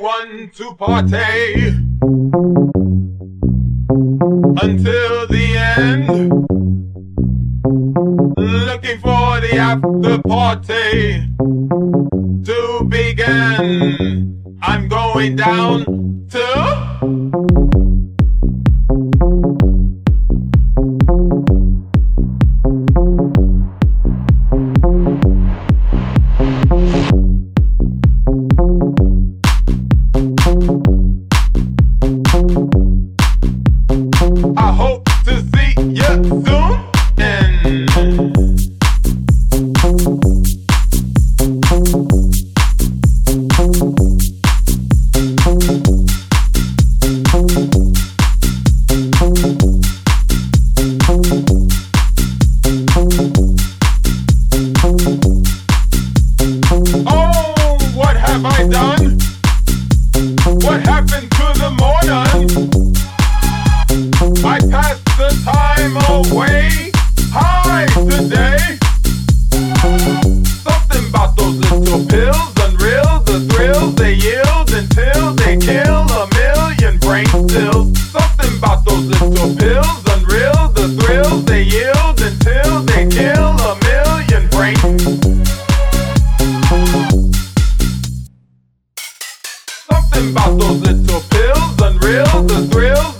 going to party until the end. Looking for the after party to begin. I'm going down to. Happened to the morning? I passed the time away today. Those little pills, unreal, the thrills they yield until they kill a million brain cells. Those little pills, about those little pills, unreal, the thrills.